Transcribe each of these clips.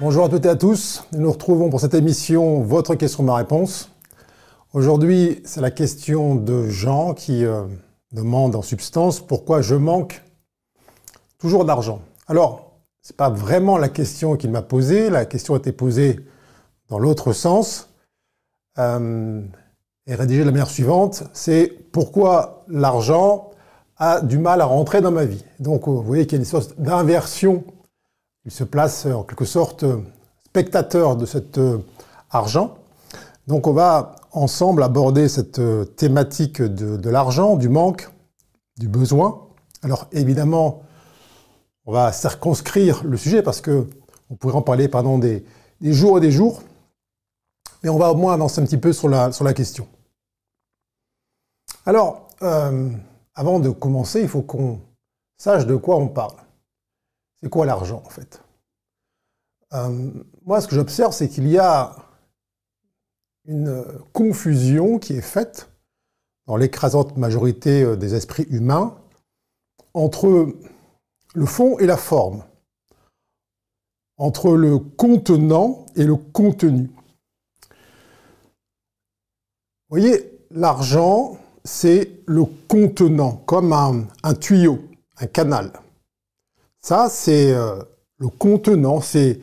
Bonjour à toutes et à tous. Nous nous retrouvons pour cette émission Votre question, ma réponse. Aujourd'hui, c'est la question de Jean qui euh, demande en substance pourquoi je manque toujours d'argent. Alors, ce n'est pas vraiment la question qu'il m'a posée. La question a été posée dans l'autre sens. Euh, et rédigée de la manière suivante, c'est pourquoi l'argent a du mal à rentrer dans ma vie. Donc, vous voyez qu'il y a une sorte d'inversion il se place en quelque sorte spectateur de cet euh, argent. Donc on va ensemble aborder cette euh, thématique de, l'argent, du manque, du besoin. Alors évidemment, on va circonscrire le sujet parce que on pourrait en parler pendant des, jours et des jours, mais on va au moins avancer un petit peu sur la, question. Alors, euh, avant de commencer, il faut qu'on sache de quoi on parle. C'est quoi l'argent en fait? Euh, Moi, ce que j'observe, c'est qu'il y a une confusion qui est faite dans l'écrasante majorité euh, des esprits humains entre le fond et la forme, entre le contenant et le contenu. Vous voyez, l'argent, c'est le contenant, comme un tuyau, un canal. Ça, c'est euh, le contenant, c'est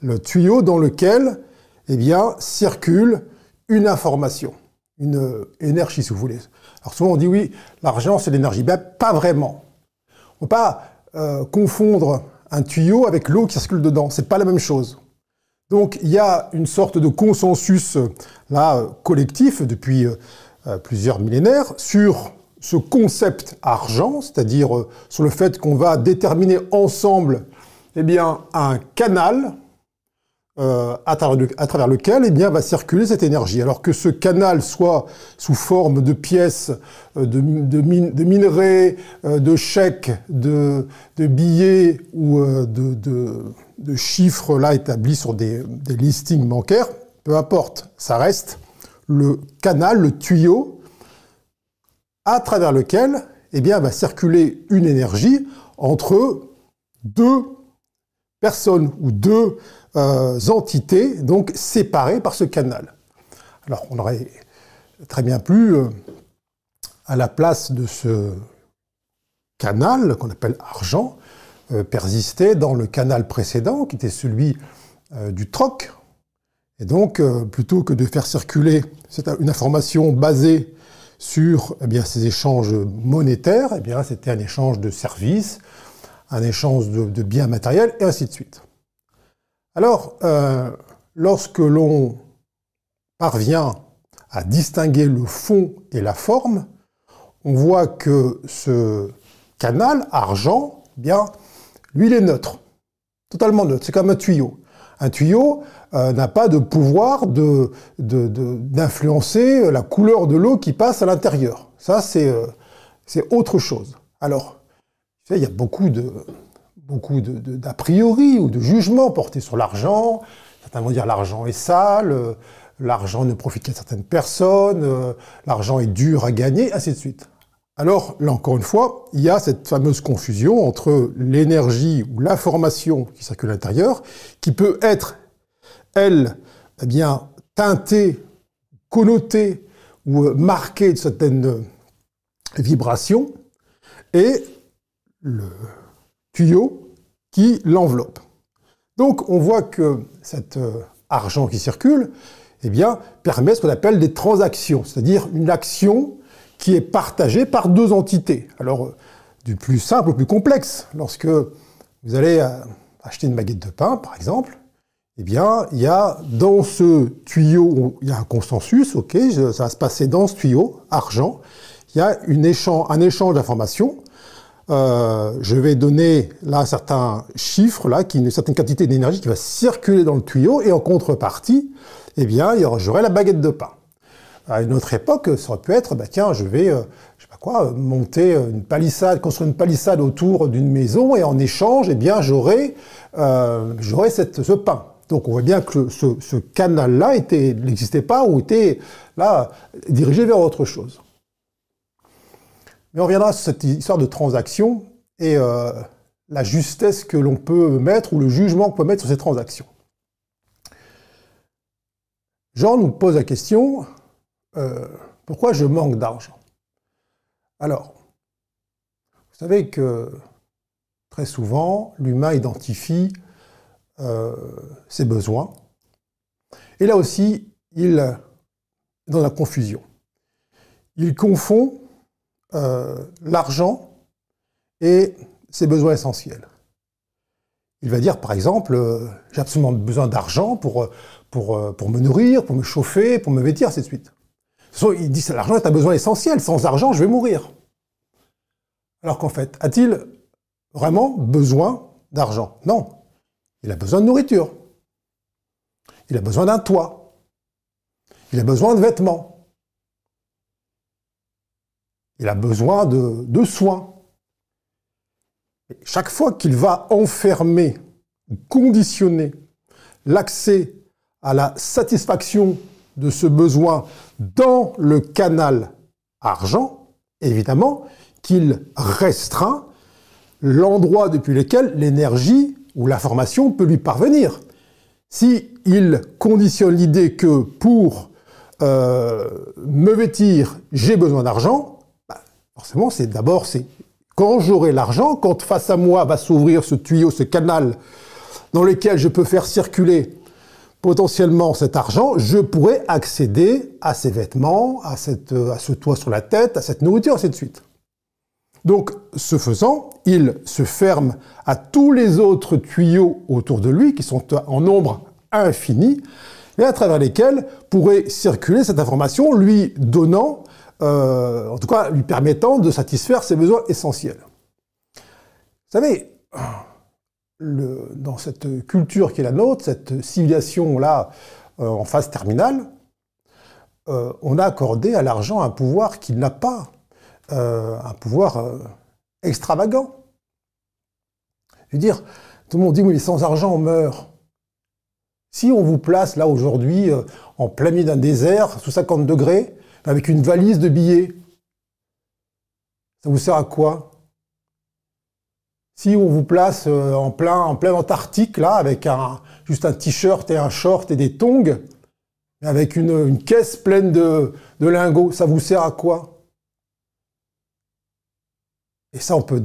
le tuyau dans lequel eh bien, circule une information, une euh, énergie, si vous voulez. Alors souvent on dit oui, l'argent c'est l'énergie. Ben, pas vraiment. On ne peut pas euh, confondre un tuyau avec l'eau qui circule dedans. C'est pas la même chose. Donc il y a une sorte de consensus là collectif depuis plusieurs millénaires sur ce concept argent, c'est-à-dire euh, sur le fait qu'on va déterminer ensemble eh bien, un canal euh, à, travers, lequel eh bien, va circuler cette énergie. Alors que ce canal soit sous forme de pièces, euh, de, minerais, de chèques, de, billets ou de, chiffres là établis sur des listings bancaires, peu importe, ça reste le canal, le tuyau à travers lequel eh bien, va circuler une énergie entre deux personnes ou deux euh, entités, donc séparées par ce canal. Alors on aurait très bien pu, euh, à la place de ce canal qu'on appelle argent, euh, persister dans le canal précédent, qui était celui du troc. Et donc, plutôt que de faire circuler une information basée sur eh ces échanges monétaires, eh c'était un échange de services, un échange de, biens matériels, et ainsi de suite. Alors, euh, lorsque l'on parvient à distinguer le fond et la forme, on voit que ce canal argent, eh bien, lui, il est neutre, totalement neutre. C'est comme un tuyau. Un tuyau, euh, n'a pas de pouvoir d'influencer de, la couleur de l'eau qui passe à l'intérieur. Ça, c'est euh, autre chose. Alors, il y a beaucoup de beaucoup d'a priori ou de jugements portés sur l'argent. Certains vont dire l'argent est sale, euh, l'argent ne profite qu'à certaines personnes, l'argent est dur à gagner, ainsi de suite. Alors, là encore une fois, il y a cette fameuse confusion entre l'énergie ou l'information qui circule à l'intérieur, qui peut être elle, eh bien, teintée, connotée ou euh, marquée de certaines vibrations, et le tuyau qui l'enveloppe. Donc on voit que cet euh, argent qui circule, eh bien, permet ce qu'on appelle des transactions, c'est-à-dire une action qui est partagée par deux entités. Alors, euh, du plus simple au plus complexe, lorsque vous allez acheter une baguette de pain, par exemple, eh bien, il y a dans ce tuyau, il y a un consensus, ok, ça va se passer dans ce tuyau, argent, il y a un échange d'informations. Euh, je vais donner là un certain chiffre, là, une certaine quantité d'énergie qui va circuler dans le tuyau, et en contrepartie, eh bien, j'aurai la baguette de pain. À une autre époque, ça aurait pu être, bah tiens, je vais, euh, je sais pas quoi, monter une palissade, construire une palissade autour d'une maison, et en échange, eh bien, j'aurai, euh, j'aurai ce pain. Donc on voit bien que ce, canal-là n'existait pas ou était là dirigé vers autre chose. Mais on reviendra sur cette histoire de transaction et euh, la justesse que l'on peut mettre ou le jugement qu'on peut mettre sur ces transactions. Jean nous pose la question, euh, pourquoi je manque d'argent? Alors, vous savez que très souvent, l'humain identifie euh, ses besoins. Et là aussi, il est dans la confusion. Il confond euh, l'argent et ses besoins essentiels. Il va dire, par exemple, euh, j'ai absolument besoin d'argent pour, pour, pour me nourrir, pour me chauffer, pour me vêtir, ainsi suite. Il dit, l'argent est un besoin essentiel, sans argent, je vais mourir. Alors qu'en fait, a-t-il vraiment besoin d'argent? Non. Il a besoin de nourriture. Il a besoin d'un toit. Il a besoin de vêtements. Il a besoin de, soins. chaque fois qu'il va enfermer, conditionner l'accès à la satisfaction de ce besoin dans le canal argent, évidemment, qu'il restreint l'endroit depuis lequel l'énergie ou l'information peut lui parvenir. Si il conditionne l'idée que pour euh, me vêtir, j'ai besoin d'argent, bah, forcément, c'est d'abord, c'est quand j'aurai l'argent, quand face à moi va s'ouvrir ce tuyau, ce canal dans lequel je peux faire circuler potentiellement cet argent, je pourrai accéder à ces vêtements, à, cette, à ce toit sur la tête, à cette nourriture, ainsi de suite. Donc, ce faisant, il se ferme à tous les autres tuyaux autour de lui, qui sont en nombre infini, et à travers lesquels pourrait circuler cette information, lui donnant, euh, en tout cas lui permettant de satisfaire ses besoins essentiels. Vous savez, dans cette culture qui est la nôtre, cette civilisation-là euh, en phase terminale, euh, on a accordé à l'argent un pouvoir qu'il n'a pas. Euh, un pouvoir euh, extravagant. Je veux dire, tout le monde dit, oui, sans argent, on meurt. Si on vous place là aujourd'hui, euh, en plein milieu d'un désert, sous 50 degrés, avec une valise de billets, ça vous sert à quoi? Si on vous place en plein, en plein Antarctique, là, avec un, juste un t-shirt et un short et des tongs, avec une, caisse pleine de lingots, ça vous sert à quoi? Et ça on peut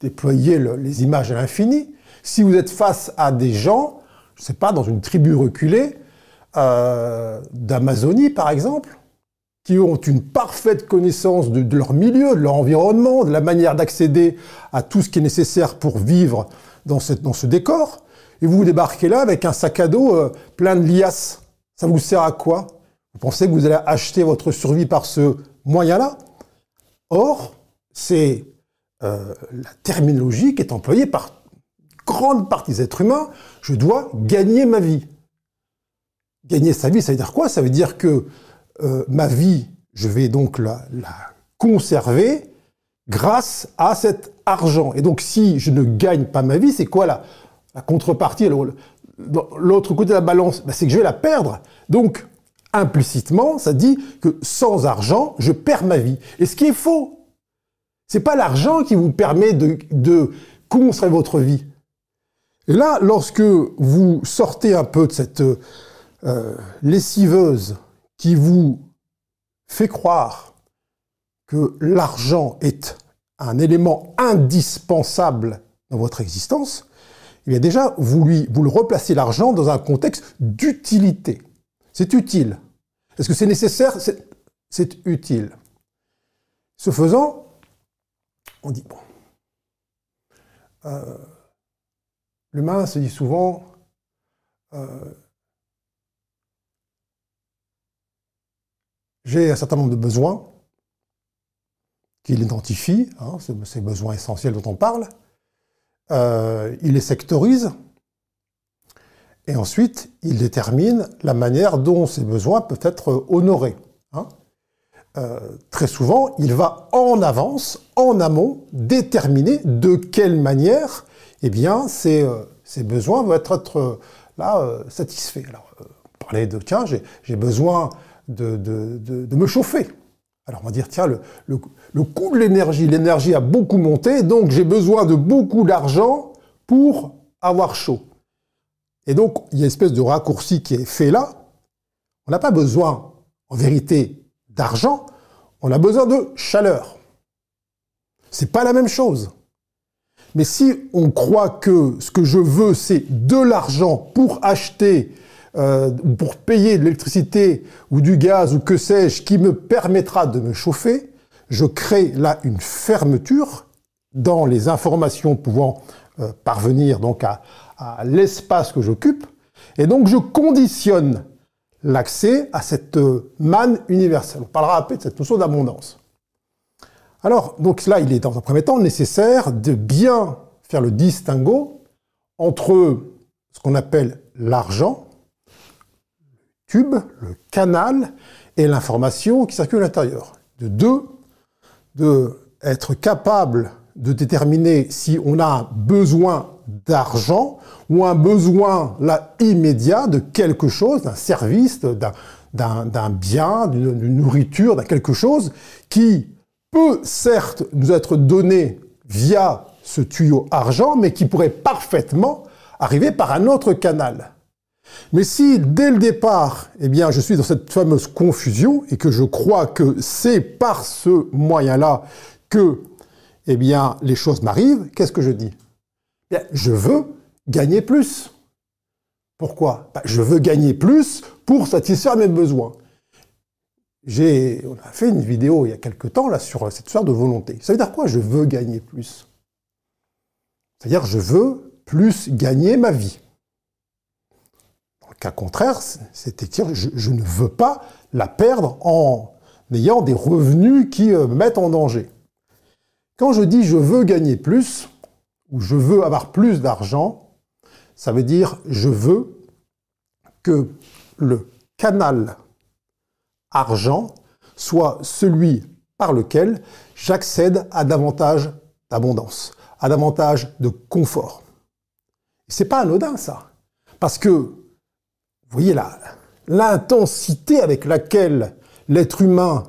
déployer les images à l'infini, si vous êtes face à des gens, je ne sais pas, dans une tribu reculée, euh, d'Amazonie par exemple, qui ont une parfaite connaissance de, leur milieu, de leur environnement, de la manière d'accéder à tout ce qui est nécessaire pour vivre dans, ce décor, et vous vous débarquez là avec un sac à dos euh, plein de liasses. Ça vous sert à quoi? Vous pensez que vous allez acheter votre survie par ce moyen-là? Or, c'est euh, la terminologie qui est employée par grande partie des êtres humains. Je dois gagner ma vie. Gagner sa vie, ça veut dire quoi? Ça veut dire que euh, ma vie, je vais donc la, conserver grâce à cet argent. Et donc si je ne gagne pas ma vie, c'est quoi la, la contrepartie? L'autre côté de la balance, ben, c'est que je vais la perdre. Donc implicitement, ça dit que sans argent, je perds ma vie. Et ce qui est faux, c'est pas l'argent qui vous permet de, construire votre vie. Et là, lorsque vous sortez un peu de cette euh, lessiveuse qui vous fait croire que l'argent est un élément indispensable dans votre existence, eh bien déjà, vous, vous le replacez l'argent dans un contexte d'utilité. C'est utile. Est-ce que c'est nécessaire? C'est utile. Ce faisant, on dit, bon, euh, l'humain se dit souvent, euh, j'ai un certain nombre de besoins qu'il identifie, hein, ces besoins essentiels dont on parle, euh, il les sectorise, et ensuite il détermine la manière dont ces besoins peuvent être honorés. Euh, très souvent, il va en avance, en amont, déterminer de quelle manière eh bien, ces, euh, besoins vont être, euh, là satisfaits. Alors, parler de, tiens, j'ai besoin de, me chauffer. Alors on va dire, tiens, le coût de l'énergie, l'énergie a beaucoup monté, donc j'ai besoin de beaucoup d'argent pour avoir chaud. Et donc, il y a une espèce de raccourci qui est fait là, On n'a pas besoin, en vérité, d'argent, on a besoin de chaleur. C'est pas la même chose. Mais si on croit que ce que je veux, c'est de l'argent pour acheter euh, pour payer de l'électricité ou du gaz ou que sais-je qui me permettra de me chauffer, je crée là une fermeture dans les informations pouvant euh, parvenir donc à, l'espace que j'occupe, et donc je conditionne l'accès à cette euh, manne universelle. On parlera après de cette notion d'abondance. Alors, donc là, il est dans un premier temps nécessaire de bien faire le distinguo entre ce qu'on appelle l'argent, tube, le canal et l'information qui circule à l'intérieur. De deux, de être capable de déterminer si on a besoin d'argent ou un besoin là immédiat de quelque chose, d'un service, d'un bien, d'une nourriture, d'un quelque chose qui peut certes nous être donné via ce tuyau argent, mais qui pourrait parfaitement arriver par un autre canal. Mais si, dès le départ, eh bien, je suis dans cette fameuse confusion et que je crois que c'est par ce moyen-là que, eh bien, les choses m'arrivent, qu'est-ce que je dis? Eh Je veux gagner plus. Pourquoi? Ben, Je veux gagner plus pour satisfaire mes besoins. On a fait une vidéo il y a quelque temps là sur cette histoire de volonté. Ça veut dire quoi Je veux gagner plus? C'est-à-dire je veux plus gagner ma vie cas contraire, c'est dire je, je, ne veux pas la perdre en ayant des revenus qui euh, me mettent en danger. Quand je dis je veux gagner plus, ou je veux avoir plus d'argent, ça veut dire je veux que le canal argent soit celui par lequel j'accède à davantage d'abondance, à davantage de confort. C'est pas anodin ça, parce que vous voyez là, l'intensité avec laquelle l'être humain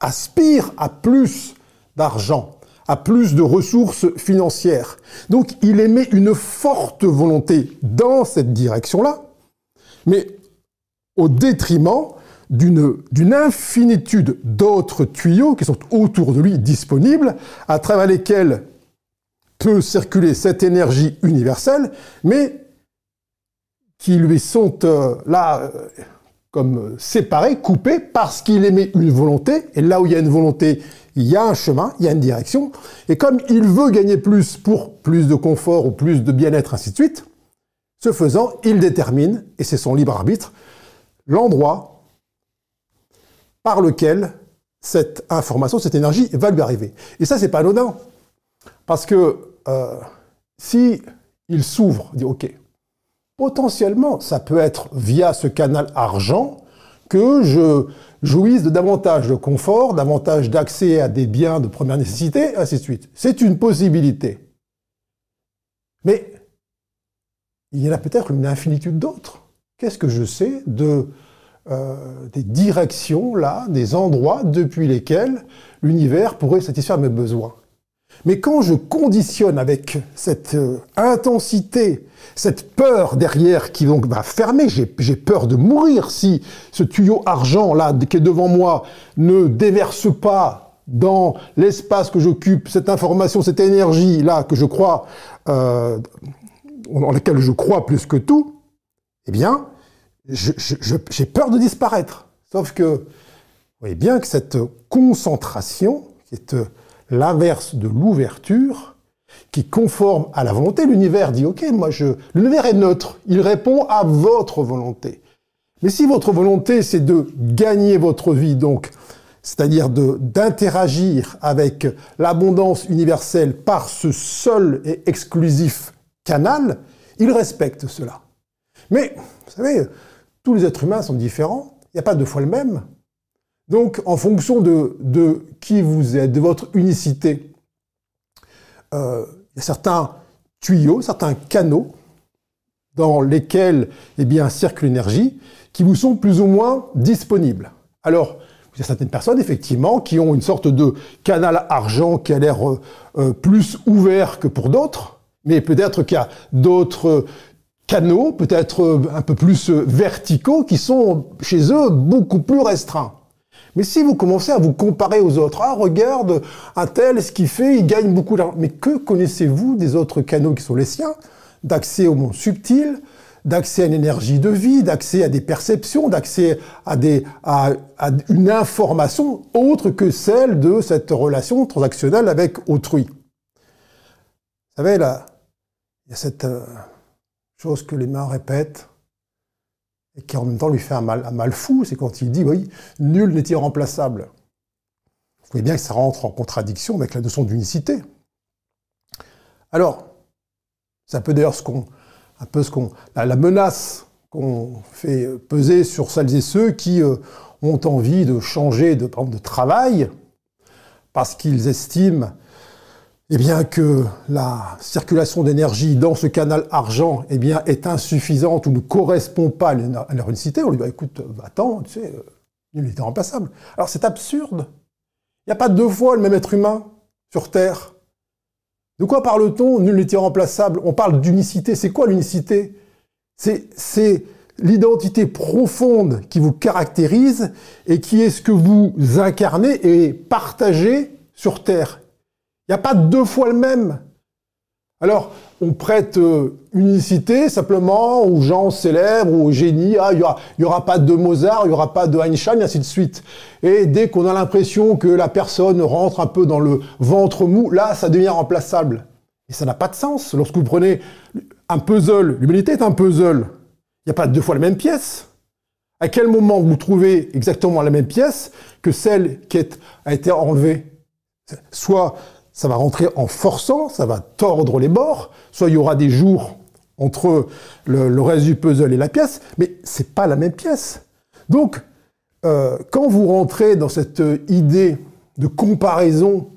aspire à plus d'argent, à plus de ressources financières. Donc il émet une forte volonté dans cette direction-là, mais au détriment d'une infinitude d'autres tuyaux qui sont autour de lui disponibles, à travers lesquels peut circuler cette énergie universelle, mais qui lui sont euh, là euh, comme séparés, coupés, parce qu'il émet une volonté, et là où il y a une volonté, il y a un chemin, il y a une direction, et comme il veut gagner plus pour plus de confort ou plus de bien-être, ainsi de suite, ce faisant, il détermine, et c'est son libre arbitre, l'endroit par lequel cette information, cette énergie va lui arriver. Et ça, c'est pas anodin. Parce que euh, si il s'ouvre, dit OK, potentiellement, ça peut être via ce canal argent que je jouisse de davantage de confort, davantage d'accès à des biens de première nécessité, ainsi de suite. C'est une possibilité. Mais il y en a peut-être une infinitude d'autres. Qu'est-ce que je sais de euh, des directions là, des endroits depuis lesquels l'univers pourrait satisfaire mes besoins? Mais quand je conditionne avec cette euh, intensité, cette peur derrière qui donc va fermer, j'ai peur de mourir si ce tuyau argent là qui est devant moi ne déverse pas dans l'espace que j'occupe, cette information, cette énergie là que je crois, euh, en laquelle je crois plus que tout, eh bien, j'ai peur de disparaître. Sauf que, vous voyez bien que cette concentration, euh, l'inverse de l'ouverture, qui conforme à la volonté. L'univers dit, OK, moi je... L'univers est neutre, il répond à votre volonté. Mais si votre volonté, c'est de gagner votre vie, donc, c'est-à-dire d'interagir avec l'abondance universelle par ce seul et exclusif canal, il respecte cela. Mais, vous savez, tous les êtres humains sont différents, il n'y a pas deux fois le même. Donc, en fonction de, qui vous êtes, de votre unicité, euh, il y a certains tuyaux, certains canaux dans lesquels eh bien, circule l'énergie qui vous sont plus ou moins disponibles. Alors, il y a certaines personnes, effectivement, qui ont une sorte de canal argent qui a l'air euh, euh, plus ouvert que pour d'autres, mais peut-être qu'il y a d'autres canaux, peut-être un peu plus verticaux, qui sont chez eux beaucoup plus restreints. Mais si vous commencez à vous comparer aux autres, ah regarde, un tel, ce qu'il fait, il gagne beaucoup d'argent. Mais que connaissez-vous des autres canaux qui sont les siens? D'accès au monde subtil, d'accès à une énergie de vie, d'accès à des perceptions, d'accès à, une information autre que celle de cette relation transactionnelle avec autrui. Vous savez, là, il y a cette euh, chose que les mains répètent, et qui en même temps lui fait un mal, fou, c'est quand il dit, oui, nul n'est irremplaçable. Vous voyez bien que ça rentre en contradiction avec la notion d'unicité. Alors, c'est un peu d'ailleurs ce qu'on, un peu ce qu'on, la, menace qu'on fait peser sur celles et ceux qui euh, ont envie de changer de travail parce qu'ils estiment eh bien, que la circulation d'énergie dans ce canal argent eh bien, est insuffisante ou ne correspond pas à leur unicité, on lui dit bah, écoute, euh, attends, tu sais, il est irremplaçable. Alors c'est absurde. Il n'y a pas deux fois le même être humain sur Terre. De quoi parle-t-on? Nul n'est irremplaçable. On parle d'unicité. C'est quoi l'unicité? C'est l'identité profonde qui vous caractérise et qui est ce que vous incarnez et partagez sur Terre. Il n'y a pas deux fois le même. Alors, on prête euh, unicité simplement aux gens célèbres aux génies. Ah, il n'y aura, pas de Mozart, il n'y aura pas de Einstein, et ainsi de suite. Et dès qu'on a l'impression que la personne rentre un peu dans le ventre mou, là, ça devient remplaçable. Et ça n'a pas de sens. Lorsque vous prenez un puzzle, l'humanité est un puzzle. Il n'y a pas deux fois la même pièce. À quel moment vous trouvez exactement la même pièce que celle qui a été enlevée? Soit ça va rentrer en forçant, ça va tordre les bords, soit il y aura des jours entre le, reste du puzzle et la pièce, mais c'est pas la même pièce. Donc, euh, quand vous rentrez dans cette idée de comparaison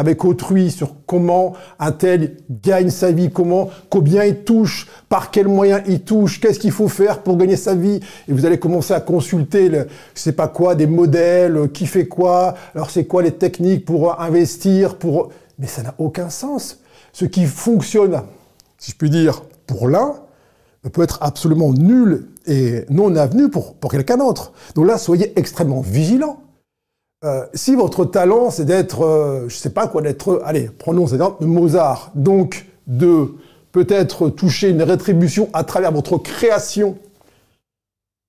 avec autrui sur comment un tel gagne sa vie, comment, combien il touche, par quels moyens il touche, qu'est-ce qu'il faut faire pour gagner sa vie. Et vous allez commencer à consulter, le, je sais pas quoi, des modèles, qui fait quoi, alors c'est quoi les techniques pour investir, pour... Mais ça n'a aucun sens. Ce qui fonctionne, si je puis dire, pour l'un, peut être absolument nul et non avenu pour, pour quelqu'un d'autre. Donc là, soyez extrêmement vigilants. Euh, si votre talent, c'est d'être, euh, je sais pas quoi, d'être, allez, prenons cet exemple Mozart, donc de peut-être toucher une rétribution à travers votre création,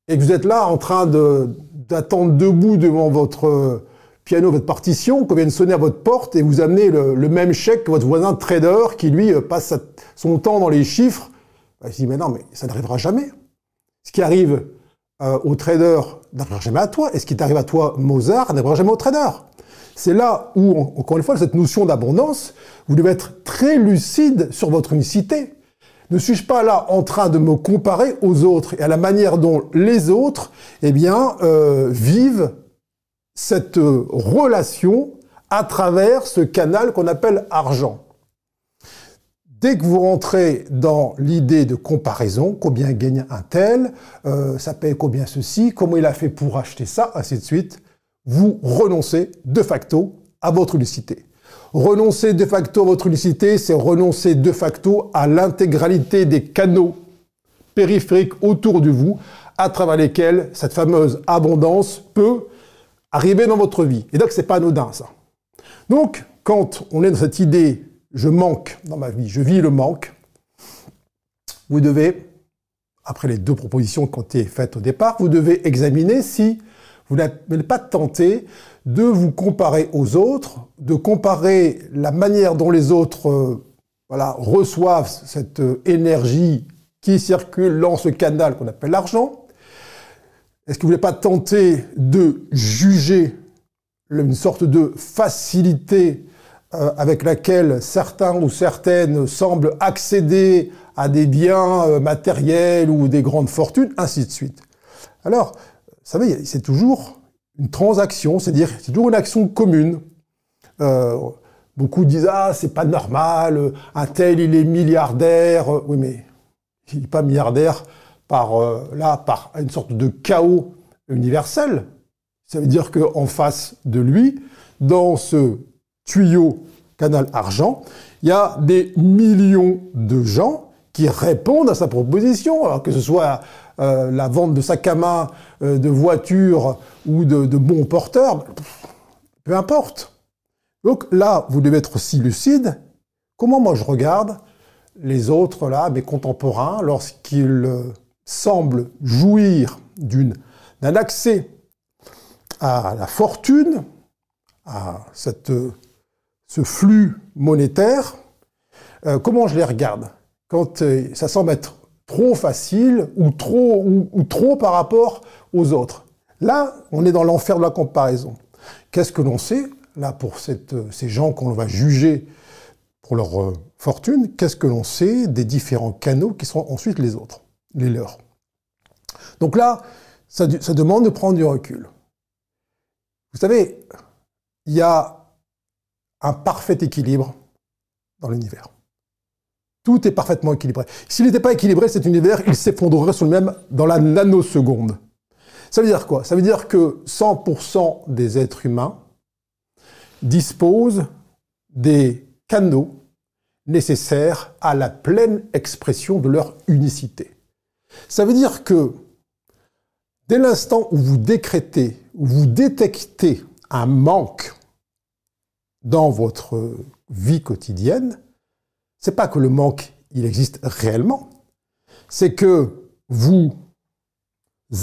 et que vous êtes là en train d'attendre debout devant votre piano, votre partition, qu'on vienne sonner à votre porte et vous amener le, même chèque que votre voisin trader qui, lui, passe son temps dans les chiffres, bah, il se dit, mais non, mais ça n'arrivera jamais. Ce qui arrive euh, au trader n'arrivera jamais à toi. Et ce qui t'arrive à toi, Mozart, n'arrivera jamais au trader? C'est là où, encore une fois, cette notion d'abondance, vous devez être très lucide sur votre unicité. Ne suis-je pas là en train de me comparer aux autres et à la manière dont les autres, eh bien, euh, vivent cette relation à travers ce canal qu'on appelle argent? Dès que vous rentrez dans l'idée de comparaison, combien gagne un tel, euh, ça paye combien ceci, comment il a fait pour acheter ça, ainsi de suite, vous renoncez de facto à votre unicité. Renoncer de facto à votre unicité, c'est renoncer de facto à l'intégralité des canaux périphériques autour de vous, à travers lesquels cette fameuse abondance peut arriver dans votre vie. Et donc, c'est pas anodin, ça. Donc, quand on est dans cette idée je manque dans ma vie, je vis le manque, vous devez, après les deux propositions qui ont été faites au départ, vous devez examiner si vous n'êtes pas tenté de vous comparer aux autres, de comparer la manière dont les autres euh, reçoivent cette euh, énergie qui circule dans ce canal qu'on appelle l'argent. Est-ce que vous n'êtes pas tenté de juger une sorte de facilité euh, avec laquelle certains ou certaines semblent accéder à des biens euh, matériels ou des grandes fortunes, ainsi de suite. Alors, vous savez, c'est toujours une transaction, c'est-à-dire c'est toujours une action commune. Euh, beaucoup disent ah c'est pas normal, un tel il est milliardaire, oui mais il n'est pas milliardaire par là par une sorte de chaos universel. Ça veut dire qu'en face de lui, dans ce tuyau canal argent, il y a des millions de gens qui répondent à sa proposition, alors que ce soit euh, la vente de sacs à main, euh, de voitures ou de, bons porteurs, peu importe. Donc là, vous devez être aussi lucide. Comment moi je regarde les autres, là, mes contemporains, lorsqu'ils euh, semblent jouir d'un accès à la fortune, à cette, ce flux monétaire, euh, comment je les regarde Quand euh, ça semble être trop facile ou trop, ou, trop par rapport aux autres? Là, on est dans l'enfer de la comparaison. Qu'est-ce que l'on sait, là, pour cette, ces gens qu'on va juger pour leur euh, fortune, qu'est-ce que l'on sait des différents canaux qui seront ensuite les autres, les leurs? Donc là, ça demande de prendre du recul. Vous savez, il y a un parfait équilibre dans l'univers. Tout est parfaitement équilibré. S'il n'était pas équilibré, cet univers, il s'effondrerait sur lui-même dans la nanoseconde. Ça veut dire quoi? Ça veut dire que 100% des êtres humains disposent des canaux nécessaires à la pleine expression de leur unicité. Ça veut dire que dès l'instant où vous décrétez, où vous détectez un manque dans votre vie quotidienne, c'est pas que le manque, il existe réellement, c'est que vous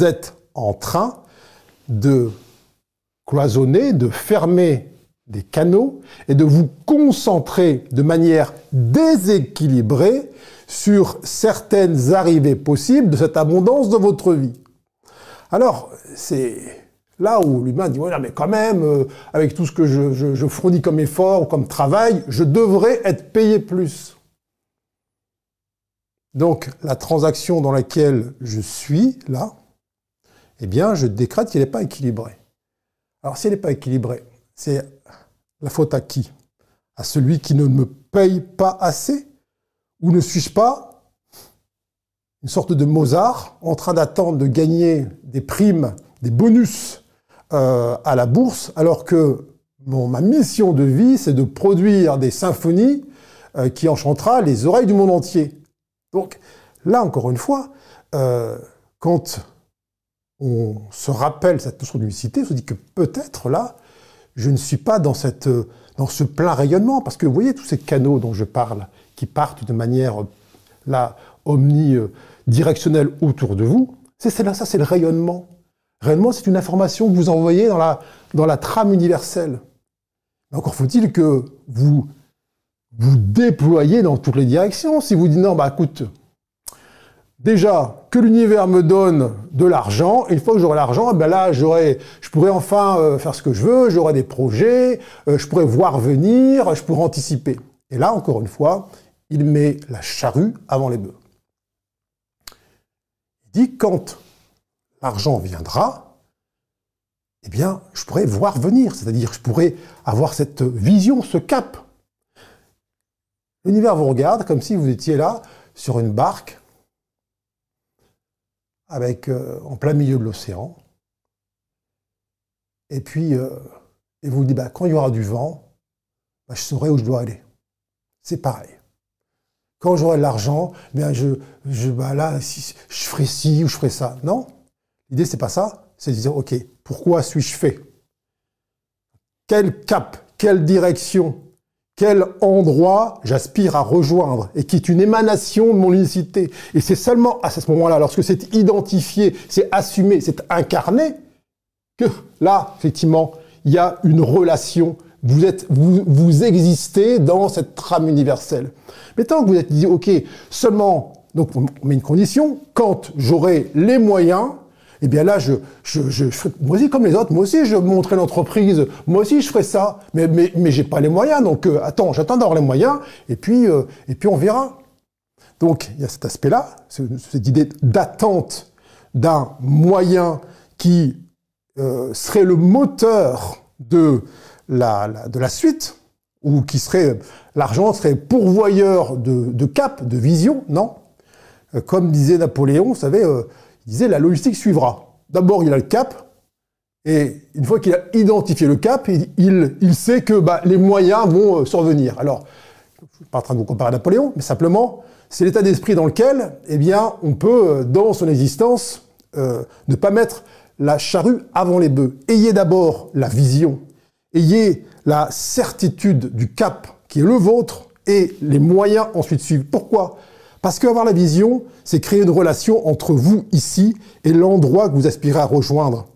êtes en train de cloisonner, de fermer des canaux et de vous concentrer de manière déséquilibrée sur certaines arrivées possibles de cette abondance de votre vie. Alors, c'est là où l'humain dit, voilà, mais quand même, euh, avec tout ce que je, je, fournis comme effort ou comme travail, je devrais être payé plus. Donc, la transaction dans laquelle je suis, là, eh bien, je décrète qu'elle n'est pas équilibrée. Alors, si elle n'est pas équilibrée, c'est la faute à qui? À celui qui ne me paye pas assez? Ou ne suis-je pas une sorte de Mozart en train d'attendre de gagner des primes, des bonus euh, à la bourse, alors que ma mission de vie, c'est de produire des symphonies euh, qui enchantera les oreilles du monde entier. Donc là, encore une fois, euh, quand on se rappelle cette notion d'unicité, on se dit que peut-être là, je ne suis pas dans, cette, dans ce plein rayonnement, parce que vous voyez tous ces canaux dont je parle, qui partent de manière là, omnidirectionnelle autour de vous, c'est là, ça c'est le rayonnement. Rayonnement, c'est une information que vous envoyez dans la, dans la trame universelle. encore faut-il que vous vous déployez dans toutes les directions. Si vous dites non, bah écoute, déjà que l'univers me donne de l'argent, une fois que j'aurai l'argent, ben là je pourrai enfin euh, faire ce que je veux, j'aurai des projets, euh, je pourrai voir venir, je pourrai anticiper. Et là encore une fois, il met la charrue avant les bœufs. Il dit quand l'argent viendra, eh bien je pourrai voir venir, c'est-à-dire je pourrai avoir cette vision, ce cap. L'univers vous regarde comme si vous étiez là sur une barque avec, euh, en plein milieu de l'océan. Et puis, euh, vous dites, bah, quand il y aura du vent, bah, je saurai où je dois aller. C'est pareil. Quand j'aurai de l'argent, bien je, je bah, là, je ferai ci ou je ferai ça. Non, l'idée c'est pas ça. C'est de dire, ok, pourquoi suis-je fait? Quel cap, quelle direction quel endroit j'aspire à rejoindre et qui est une émanation de mon unicité? Et c'est seulement à ce moment-là, lorsque c'est identifié, c'est assumé, c'est incarné, que là, effectivement, il y a une relation. Vous êtes, vous, vous existez dans cette trame universelle. Mais tant que vous êtes dit, OK, seulement, donc on met une condition, quand j'aurai les moyens, eh bien là, je, je, je, moi aussi comme les autres, moi aussi je montrerai l'entreprise, moi aussi je ferai ça, mais, mais, mais j'ai pas les moyens, donc euh, attends, j'attends d'avoir les moyens, et puis, euh, et puis on verra. Donc il y a cet aspect-là, cette idée d'attente d'un moyen qui euh, serait le moteur de la, de la suite, ou qui serait, l'argent serait pourvoyeur de, de cap, de vision, non? Comme disait Napoléon, vous savez, disait la logistique suivra. D'abord, il a le cap, et une fois qu'il a identifié le cap, il, il sait que bah, les moyens vont euh, survenir. Alors, je ne suis pas en train de vous comparer à Napoléon, mais simplement, c'est l'état d'esprit dans lequel, eh bien, on peut, euh, dans son existence, euh, ne pas mettre la charrue avant les bœufs. Ayez d'abord la vision, ayez la certitude du cap qui est le vôtre et les moyens ensuite suivent. Pourquoi? Parce qu'avoir la vision, c'est créer une relation entre vous ici et l'endroit que vous aspirez à rejoindre.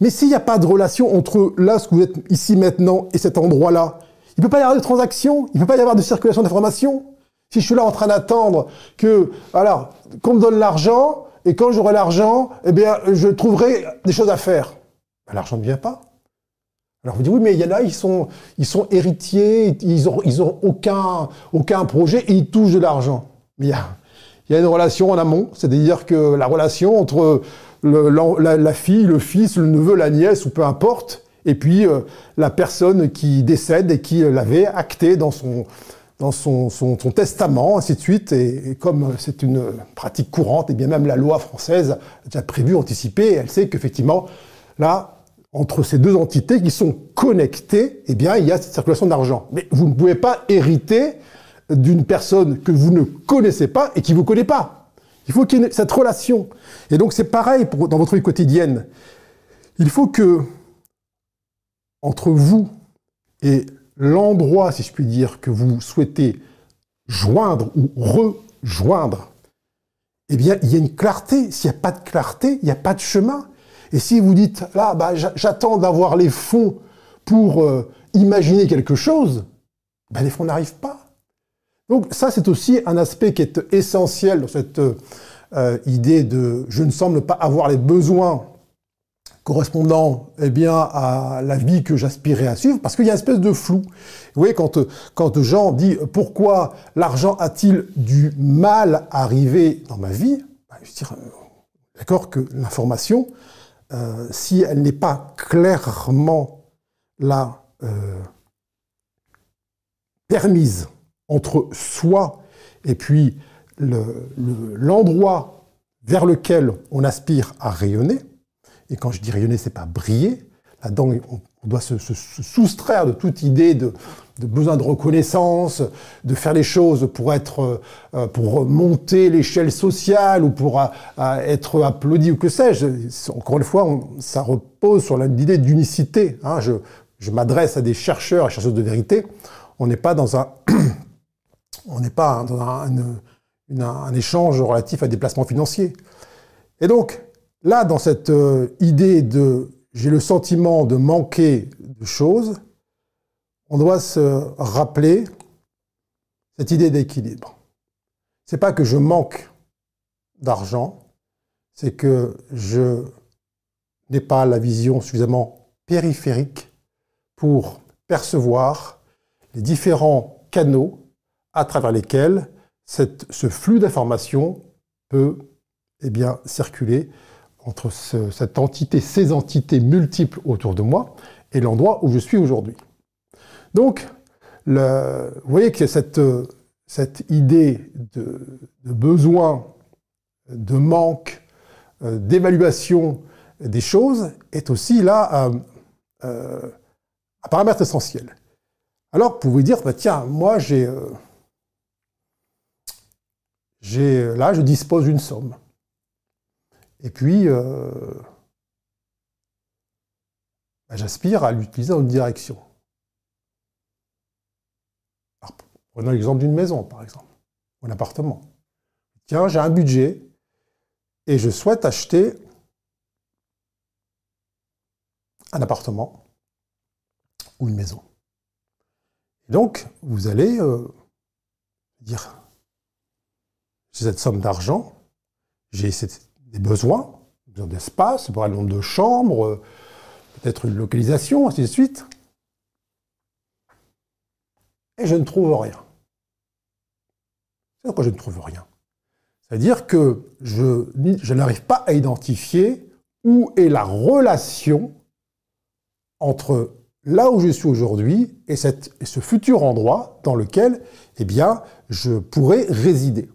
Mais s'il n'y a pas de relation entre là, ce que vous êtes ici maintenant, et cet endroit-là, il ne peut pas y avoir de transaction, il ne peut pas y avoir de circulation d'informations. Si je suis là en train d'attendre que, qu'on me donne l'argent, et quand j'aurai l'argent, eh bien, je trouverai des choses à faire. L'argent ne vient pas. Alors vous dites, oui, mais il y en a, ils sont, ils sont héritiers, ils n'ont ils ont aucun, aucun projet et ils touchent de l'argent. Il y a, y a une relation en amont, c'est-à-dire que la relation entre la, fille, le fils, le neveu, la nièce, ou peu importe, et puis euh, la personne qui décède et qui l'avait acté dans son, dans son, son, testament, ainsi de suite. Et, comme c'est une pratique courante, et bien même la loi française a déjà prévu, anticipé, elle sait qu'effectivement, là, entre ces deux entités qui sont connectées, eh bien, il y a cette circulation d'argent. Mais vous ne pouvez pas hériter d'une personne que vous ne connaissez pas et qui ne vous connaît pas. Il faut qu'il y ait cette relation. Et donc c'est pareil dans votre vie quotidienne. Il faut que, entre vous et l'endroit, si je puis dire, que vous souhaitez joindre ou rejoindre, eh bien, il y a une clarté. S'il n'y a pas de clarté, il n'y a pas de chemin. Et si vous dites, là, bah, j'attends d'avoir les fonds pour euh, imaginer quelque chose, ben, les fonds n'arrivent pas. Donc ça, c'est aussi un aspect qui est essentiel dans cette euh, idée de je ne semble pas avoir les besoins correspondant eh bien, à la vie que j'aspirais à suivre, parce qu'il y a une espèce de flou. Vous voyez, quand, quand Jean dit pourquoi l'argent a-t-il du mal à arriver dans ma vie, bah, je dire, euh, d'accord que l'information, euh, si elle n'est pas clairement là permise entre soi et puis l'endroit vers lequel on aspire à rayonner, et quand je dis rayonner, c'est pas briller, là-dedans on, doit se, soustraire de toute idée de, besoin de reconnaissance, de faire les choses pour être, euh, pour monter l'échelle sociale ou pour euh, être applaudi ou que sais-je. Encore une fois, ça repose sur l'idée d'unicité. Hein. Je, je m'adresse à des chercheurs et chercheuses de vérité. On n'est pas dans un on n'est pas dans un, échange relatif à des placements financiers. Et donc, là, dans cette euh, idée de j'ai le sentiment de manquer de choses, on doit se rappeler cette idée d'équilibre. C'est pas que je manque d'argent, c'est que je n'ai pas la vision suffisamment périphérique pour percevoir les différents canaux à travers lesquels ce flux d'informations peut eh bien, circuler entre cette entité, ces entités multiples autour de moi et l'endroit où je suis aujourd'hui. Donc, vous voyez que cette, cette idée de, besoin, de manque, euh, d'évaluation des choses est aussi là un, euh, un paramètre essentiel. Alors, vous pouvez dire, bah, tiens, moi j'ai euh, là, je dispose d'une somme. Et puis, euh, bah, j'aspire à l'utiliser dans une direction. prenons l'exemple d'une maison, par exemple, ou un appartement. Tiens, j'ai un budget et je souhaite acheter un appartement ou une maison. donc, vous allez euh, dire, j'ai cette somme d'argent, j'ai des besoins, besoin d'espace, un nombre de chambres, peut-être une localisation, ainsi de suite. Et je ne trouve rien. C'est pourquoi je ne trouve rien. C'est-à-dire que je, je n'arrive pas à identifier où est la relation entre là où je suis aujourd'hui et, et, ce futur endroit dans lequel eh bien, je pourrais résider.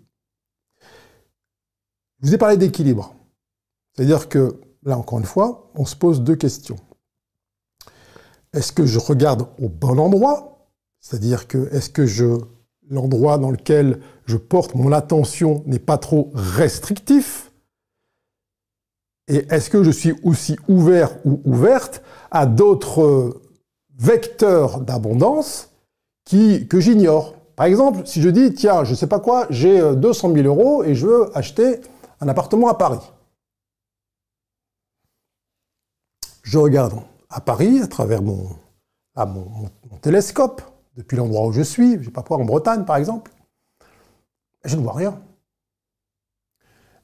Je vous ai parlé d'équilibre. C'est-à-dire que, là encore une fois, on se pose deux questions. Est-ce que je regarde au bon endroit? C'est-à-dire que est-ce que l'endroit dans lequel je porte mon attention n'est pas trop restrictif? Et est-ce que je suis aussi ouvert ou ouverte à d'autres vecteurs d'abondance que j'ignore? Par exemple, si je dis, tiens, je ne sais pas quoi, j'ai 200 000 euros et je veux acheter un appartement à Paris. Je regarde à Paris à travers mon, télescope depuis l'endroit où je suis, je ne sais pas quoi, en Bretagne par exemple, je ne vois rien.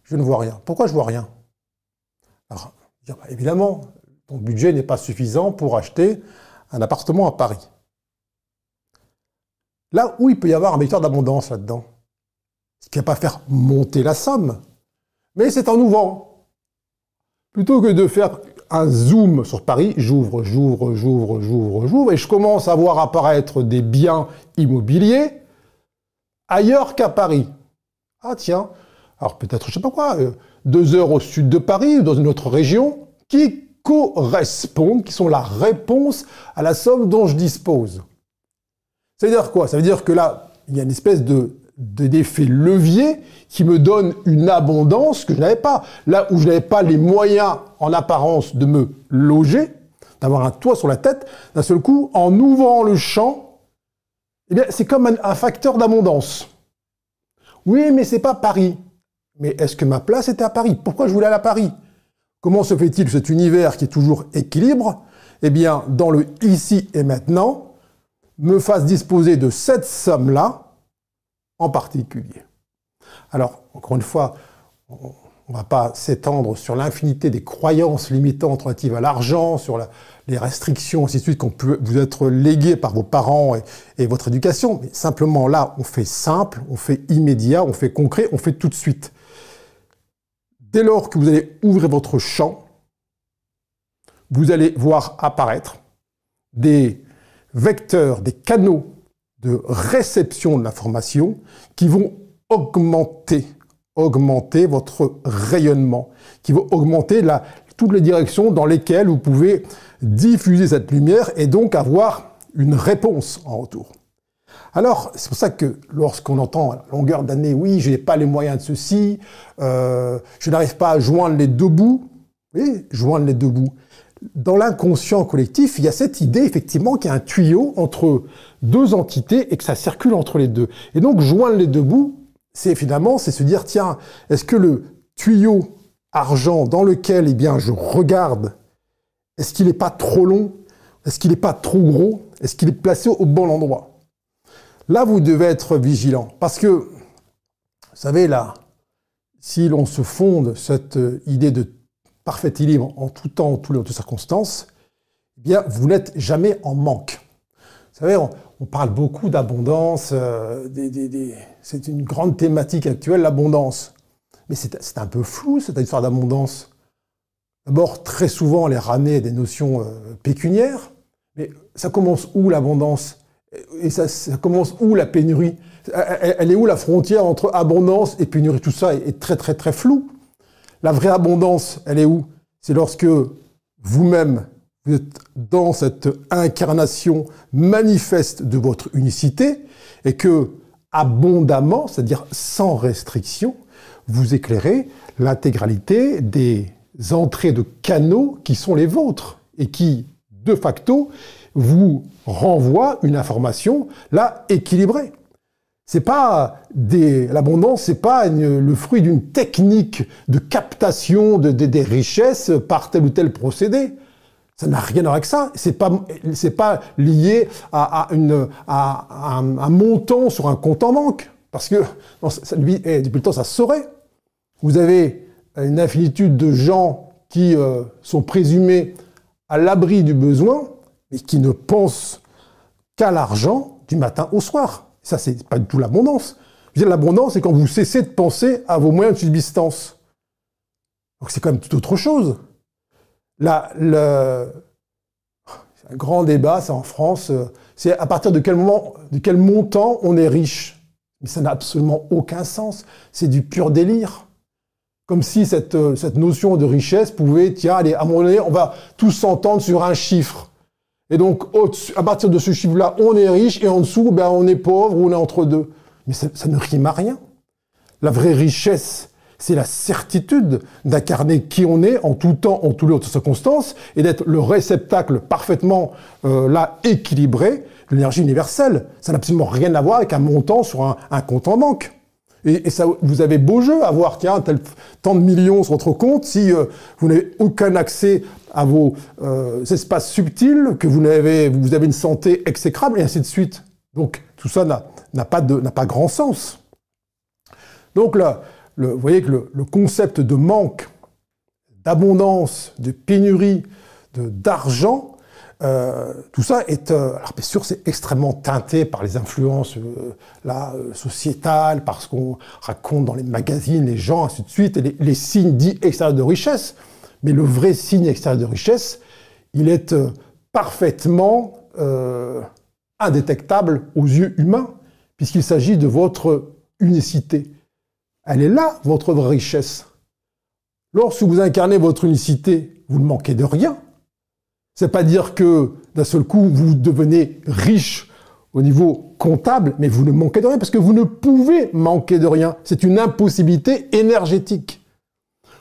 Je ne vois rien. Pourquoi je ne vois rien? Alors, évidemment, ton budget n'est pas suffisant pour acheter un appartement à Paris. Là où il peut y avoir un vecteur d'abondance là-dedans, ce qui ne va pas faire monter la somme, mais c'est en ouvrant. Plutôt que de faire un zoom sur Paris, j'ouvre, j'ouvre, j'ouvre, j'ouvre, j'ouvre, et je commence à voir apparaître des biens immobiliers ailleurs qu'à Paris. Ah tiens, alors peut-être, je sais pas quoi, euh, deux heures au sud de Paris, dans une autre région, qui correspondent, qui sont la réponse à la somme dont je dispose. Ça veut dire quoi? Ça veut dire que là, il y a une espèce de d'effet levier qui me donne une abondance que je n'avais pas. Là où je n'avais pas les moyens en apparence de me loger, d'avoir un toit sur la tête, d'un seul coup, en ouvrant le champ, eh bien, c'est comme un, facteur d'abondance. Oui, mais c'est pas Paris. Mais est-ce que ma place était à Paris? Pourquoi je voulais aller à Paris? Comment se fait-il cet univers qui est toujours équilibre Eh bien, dans le ici et maintenant, me fasse disposer de cette somme-là, en particulier. Alors, encore une fois, on ne va pas s'étendre sur l'infinité des croyances limitantes relatives à l'argent, sur les restrictions, ainsi de suite, qu'on peut vous être léguées par vos parents et, et, votre éducation. Mais simplement là, on fait simple, on fait immédiat, on fait concret, on fait tout de suite. Dès lors que vous allez ouvrir votre champ, vous allez voir apparaître des vecteurs, des canaux de réception de l'information qui vont augmenter, augmenter votre rayonnement, qui vont augmenter la, toutes les directions dans lesquelles vous pouvez diffuser cette lumière et donc avoir une réponse en retour. Alors, c'est pour ça que lorsqu'on entend à longueur d'année, oui, je n'ai pas les moyens de ceci, euh, je n'arrive pas à joindre les deux bouts, oui, joindre les deux bouts dans l'inconscient collectif, il y a cette idée effectivement qu'il y a un tuyau entre deux entités et que ça circule entre les deux. Et donc joindre les deux bouts, c'est finalement c'est se dire tiens, est-ce que le tuyau argent dans lequel eh bien je regarde, est-ce qu'il n'est pas trop long? Est-ce qu'il n'est pas trop gros? Est-ce qu'il est placé au bon endroit? Là, vous devez être vigilant. Parce que vous savez là, si l'on se fonde cette idée de parfait équilibre en tout temps, en toutes les circonstances, eh bien, vous n'êtes jamais en manque. Vous savez, on, parle beaucoup d'abondance, euh, c'est une grande thématique actuelle, l'abondance. Mais c'est un peu flou, cette histoire d'abondance. D'abord, très souvent, les ramener des notions euh, pécuniaires. Mais ça commence où l'abondance? Et ça, commence où la pénurie? Elle, est où la frontière entre abondance et pénurie? Tout ça est très très très flou. La vraie abondance, elle est où? C'est lorsque vous-même, vous êtes dans cette incarnation manifeste de votre unicité et que abondamment, c'est-à-dire sans restriction, vous éclairez l'intégralité des entrées de canaux qui sont les vôtres et qui, de facto, vous renvoient une information là équilibrée. C'est pas des, l'abondance, c'est pas le fruit d'une technique de captation de, des richesses par tel ou tel procédé. Ça n'a rien à voir avec ça. C'est pas, c'est pas lié à, un, montant sur un compte en banque. Parce que, eh, depuis le temps, ça se saurait. Vous avez une infinitude de gens qui euh, sont présumés à l'abri du besoin, et qui ne pensent qu'à l'argent du matin au soir. Ça, c'est pas du tout l'abondance. L'abondance, c'est quand vous cessez de penser à vos moyens de subsistance. Donc c'est quand même tout autre chose. Là, le... un grand débat, c'est en France, c'est à partir de quel moment, de quel montant on est riche. Mais ça n'a absolument aucun sens. C'est du pur délire. Comme si cette, euh, cette notion de richesse pouvait, tiens, allez, à un moment donné, on va tous s'entendre sur un chiffre. Et donc, à partir de ce chiffre-là, on est riche et en dessous, ben, on est pauvre ou on est entre deux. Mais ça, ne rime à rien. La vraie richesse, c'est la certitude d'incarner qui on est en tout temps, en toutes les circonstances, et d'être le réceptacle parfaitement euh, là équilibré de l'énergie universelle. Ça n'a absolument rien à voir avec un montant sur un, compte en banque. Et, ça, vous avez beau jeu à voir, tiens, tel, tant de millions sur votre compte, si euh, vous n'avez aucun accès à vos euh, espaces subtils, que vous avez, vous avez une santé exécrable, et ainsi de suite. Donc tout ça n'a pas, grand sens. Donc là, vous voyez que le, concept de manque, d'abondance, de pénurie, d'argent, euh, tout ça est, euh, alors bien sûr, c'est extrêmement teinté par les influences euh, sociétales, parce qu'on raconte dans les magazines, les gens, ainsi de suite, et les, signes dits extérieurs de richesse. Mais le vrai signe extérieur de richesse, il est parfaitement indétectable aux yeux humains, puisqu'il s'agit de votre unicité. Elle est là, votre vraie richesse. Lorsque vous incarnez votre unicité, vous ne manquez de rien. C'est pas dire que d'un seul coup vous devenez riche au niveau comptable, mais vous ne manquez de rien parce que vous ne pouvez manquer de rien. C'est une impossibilité énergétique.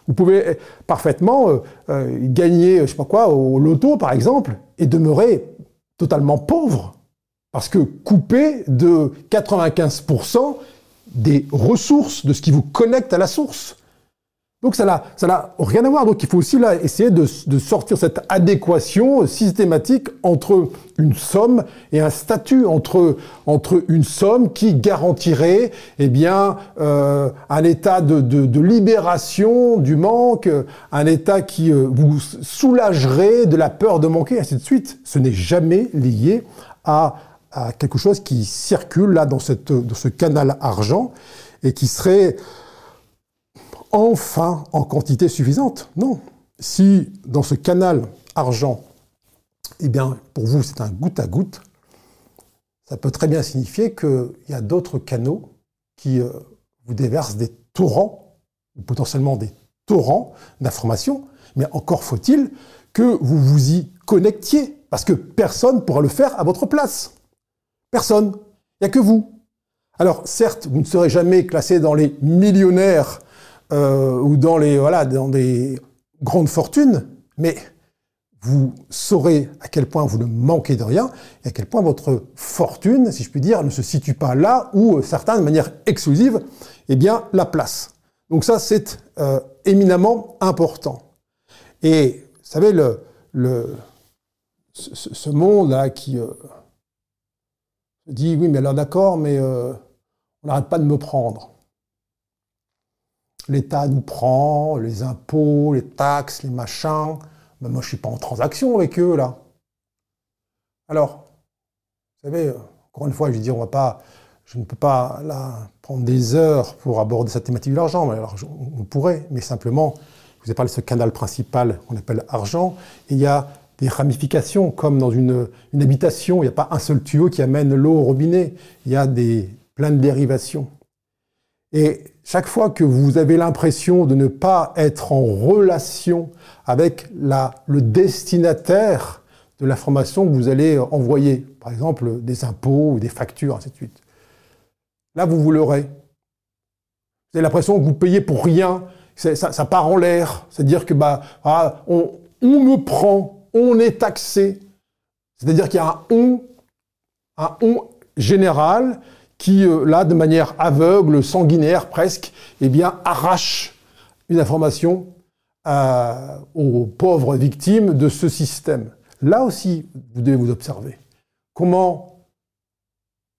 Vous pouvez parfaitement euh, euh, gagner, je sais pas quoi, au loto par exemple, et demeurer totalement pauvre parce que coupé de 95% des ressources, de ce qui vous connecte à la source. Donc ça n'a rien à voir. Donc il faut aussi là essayer de, sortir cette adéquation systématique entre une somme et un statut, entre, entre une somme qui garantirait eh bien, euh, un état de, de, libération du manque, un état qui euh, vous soulagerait de la peur de manquer, ainsi de suite. Ce n'est jamais lié à à quelque chose qui circule là dans, cette, dans ce canal argent et qui serait enfin en quantité suffisante. Non. Si dans ce canal argent, eh bien, pour vous, c'est un goutte à goutte, ça peut très bien signifier qu'il y a d'autres canaux qui euh, vous déversent des torrents, potentiellement des torrents d'informations, mais encore faut-il que vous vous y connectiez, parce que personne ne pourra le faire à votre place. Personne. Il n'y a que vous. Alors, certes, vous ne serez jamais classé dans les millionnaires euh, ou dans les voilà dans des grandes fortunes, mais vous saurez à quel point vous ne manquez de rien et à quel point votre fortune, si je puis dire, ne se situe pas là où certains, de manière exclusive, eh bien, la place. Donc ça, c'est euh, éminemment important. Et vous savez, le, le, ce, monde-là qui, euh, dis oui, mais alors d'accord, mais euh, on n'arrête pas de me prendre. L'État nous prend, les impôts, les taxes, les machins. Mais moi, je ne suis pas en transaction avec eux, là. Alors, vous savez, encore une fois, je dis, on va pas, je ne peux pas prendre des heures pour aborder cette thématique de l'argent. Alors, on pourrait, mais simplement, je vous ai parlé de ce canal principal qu'on appelle argent, et il y a des ramifications, comme dans une, habitation. Il n'y a pas un seul tuyau qui amène l'eau au robinet. Il y a des, plein de dérivations. Et chaque fois que vous avez l'impression de ne pas être en relation avec le destinataire de l'information que vous allez envoyer, par exemple des impôts ou des factures, ainsi de suite, là vous vous l'aurez. Vous avez l'impression que vous payez pour rien, ça, ça part en l'air. C'est-à-dire que bah, ah, on, on me prend on est taxé. C'est-à-dire qu'il y a un on, un on général qui, euh, là, de manière aveugle, sanguinaire presque, eh bien, arrache une information euh, aux pauvres victimes de ce système. Là aussi, vous devez vous observer. Comment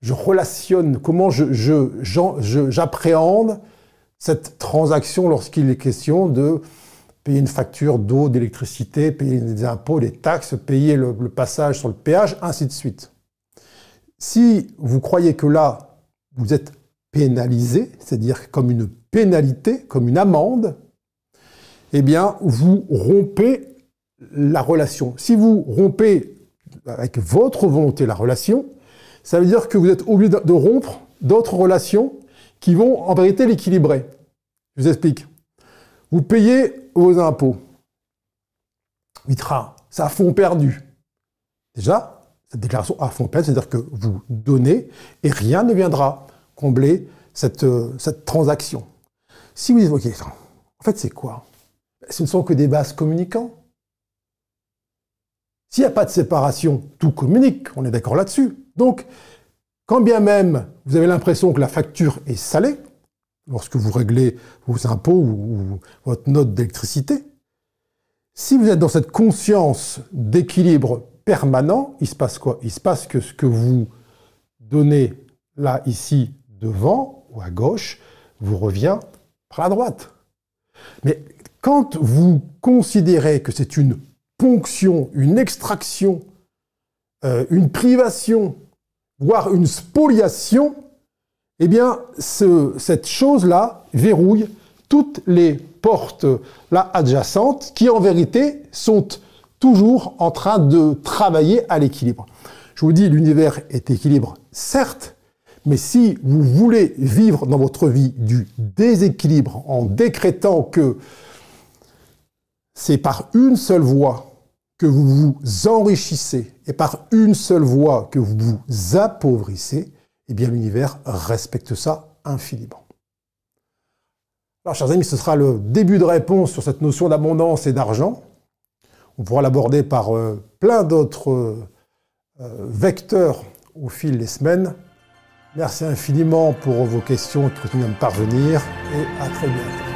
je relationne, comment j'appréhende je, cette transaction lorsqu'il est question de payer une facture d'eau, d'électricité, payer des impôts, des taxes, payer le, passage sur le péage, ainsi de suite. Si vous croyez que là, vous êtes pénalisé, c'est-à-dire comme une pénalité, comme une amende, eh bien, vous rompez la relation. Si vous rompez avec votre volonté la relation, ça veut dire que vous êtes obligé de rompre d'autres relations qui vont en vérité l'équilibrer. Je vous explique. Vous payez vos impôts. Mitra, ça a fond perdu. Déjà, déclaration à fond plein, c'est-à-dire que vous donnez et rien ne viendra combler cette, euh, cette transaction. Si vous dites, ok, en fait, c'est quoi? Ce ne sont que des bases communicants. S'il n'y a pas de séparation, tout communique, on est d'accord là-dessus. Donc, quand bien même vous avez l'impression que la facture est salée, lorsque vous réglez vos impôts ou, votre note d'électricité, si vous êtes dans cette conscience d'équilibre permanent, il se passe quoi? Il se passe que ce que vous donnez là, ici, devant ou à gauche, vous revient par la droite. Mais quand vous considérez que c'est une ponction, une extraction, euh, une privation, voire une spoliation, eh bien, cette chose-là verrouille toutes les portes là adjacentes qui, en vérité, sont toujours en train de travailler à l'équilibre. Je vous dis, l'univers est équilibre, certes, mais si vous voulez vivre dans votre vie du déséquilibre en décrétant que c'est par une seule voie que vous vous enrichissez et par une seule voie que vous vous appauvrissez, eh bien l'univers respecte ça infiniment. Alors chers amis, ce sera le début de réponse sur cette notion d'abondance et d'argent. On pourra l'aborder par euh, plein d'autres euh, vecteurs au fil des semaines. Merci infiniment pour vos questions qui continuent à me parvenir et à très bientôt.